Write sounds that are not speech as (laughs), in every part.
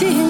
день все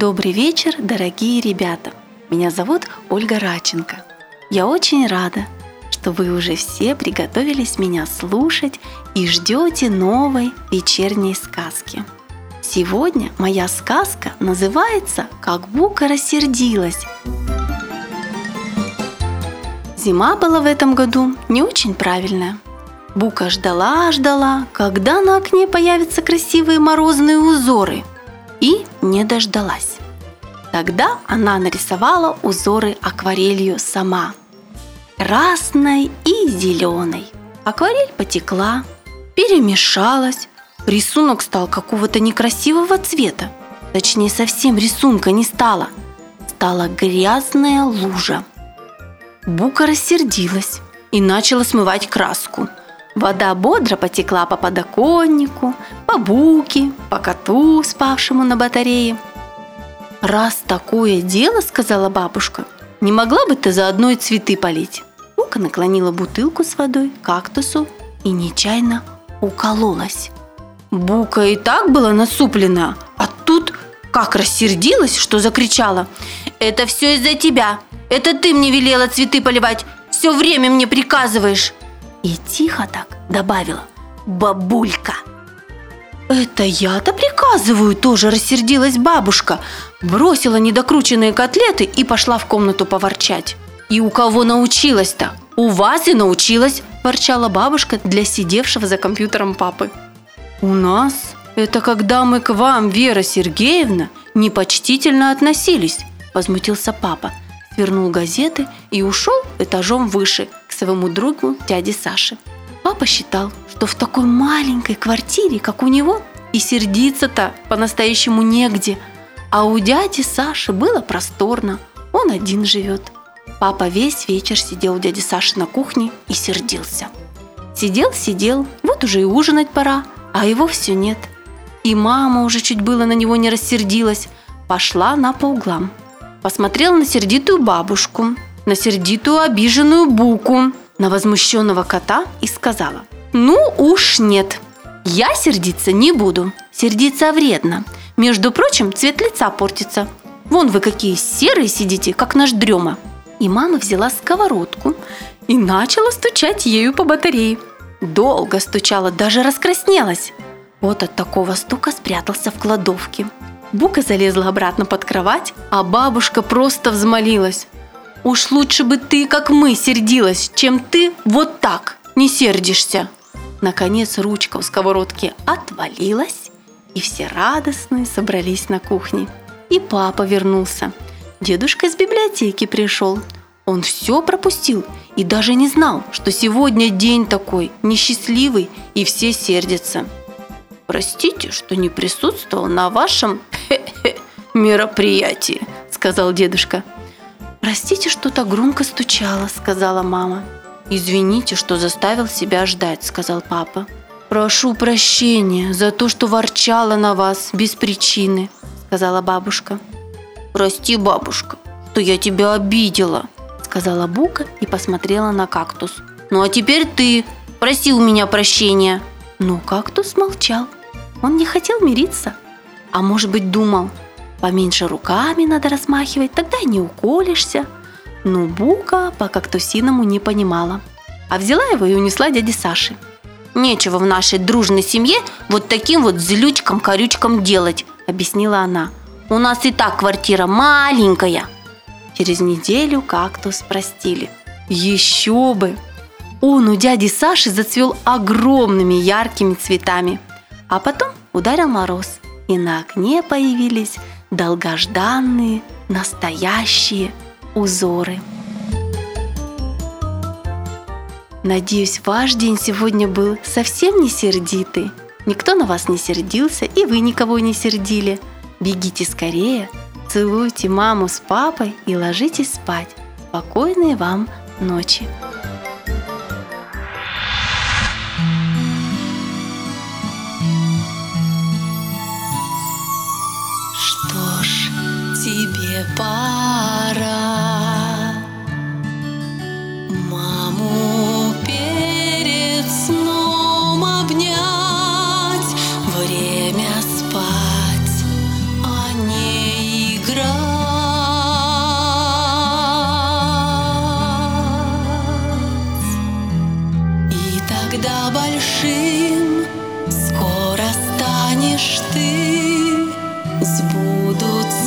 Добрый вечер, дорогие ребята! Меня зовут Ольга Раченко. Я очень рада, что вы уже все приготовились меня слушать и ждете новой вечерней сказки. Сегодня моя сказка называется «Как Бука рассердилась». Зима была в этом году не очень правильная. Бука ждала-ждала, когда на окне появятся красивые морозные узоры, и не дождалась. Тогда она нарисовала узоры акварелью сама. Красной и зеленой. Акварель потекла, перемешалась. Рисунок стал какого-то некрасивого цвета. Точнее, совсем рисунка не стало. Стала грязная лужа. Бука рассердилась и начала смывать краску. Вода бодро потекла по подоконнику, по буке, по коту, спавшему на батарее. «Раз такое дело, — сказала бабушка, — не могла бы ты заодно и цветы полить?» Бука наклонила бутылку с водой к кактусу и нечаянно укололась. Бука и так была насуплена, а тут как рассердилась, что закричала. «Это все из-за тебя! Это ты мне велела цветы поливать! Все время мне приказываешь!» И тихо так добавила «Бабулька!» «Это я-то приказываю!» – тоже рассердилась бабушка. Бросила недокрученные котлеты и пошла в комнату поворчать. «И у кого научилась-то? У вас и научилась!» – ворчала бабушка для сидевшего за компьютером папы. «У нас? Это когда мы к вам, Вера Сергеевна, непочтительно относились!» – возмутился папа. Свернул газеты и ушел этажом выше своему другу дяде Саше. Папа считал, что в такой маленькой квартире, как у него, и сердиться-то по-настоящему негде. А у дяди Саши было просторно, он один живет. Папа весь вечер сидел у дяди Саши на кухне и сердился. Сидел, сидел, вот уже и ужинать пора, а его все нет. И мама уже чуть было на него не рассердилась, пошла на по углам. Посмотрела на сердитую бабушку, на сердитую обиженную буку, на возмущенного кота и сказала «Ну уж нет, я сердиться не буду, сердиться вредно. Между прочим, цвет лица портится. Вон вы какие серые сидите, как наш дрема». И мама взяла сковородку и начала стучать ею по батарее. Долго стучала, даже раскраснелась. Вот от такого стука спрятался в кладовке. Бука залезла обратно под кровать, а бабушка просто взмолилась. «Уж лучше бы ты, как мы, сердилась, чем ты вот так не сердишься!» Наконец ручка у сковородки отвалилась, и все радостные собрались на кухне. И папа вернулся. Дедушка из библиотеки пришел. Он все пропустил и даже не знал, что сегодня день такой несчастливый, и все сердятся. «Простите, что не присутствовал на вашем (laughs) мероприятии», — сказал дедушка. «Простите, что так громко стучала», — сказала мама. «Извините, что заставил себя ждать», — сказал папа. «Прошу прощения за то, что ворчала на вас без причины», — сказала бабушка. «Прости, бабушка, что я тебя обидела», — сказала Бука и посмотрела на кактус. «Ну а теперь ты проси у меня прощения». Но кактус молчал. Он не хотел мириться. А может быть думал, поменьше руками надо размахивать, тогда и не уколешься. Но Бука по кактусиному не понимала. А взяла его и унесла дяде Саше. «Нечего в нашей дружной семье вот таким вот злючкам-корючкам делать», объяснила она. «У нас и так квартира маленькая». Через неделю кактус простили. Еще бы! Он у дяди Саши зацвел огромными яркими цветами. А потом ударил мороз, и на окне появились долгожданные, настоящие узоры. Надеюсь, ваш день сегодня был совсем не сердитый. Никто на вас не сердился, и вы никого не сердили. Бегите скорее, целуйте маму с папой и ложитесь спать. Спокойной вам ночи. Станешь ты Сбудутся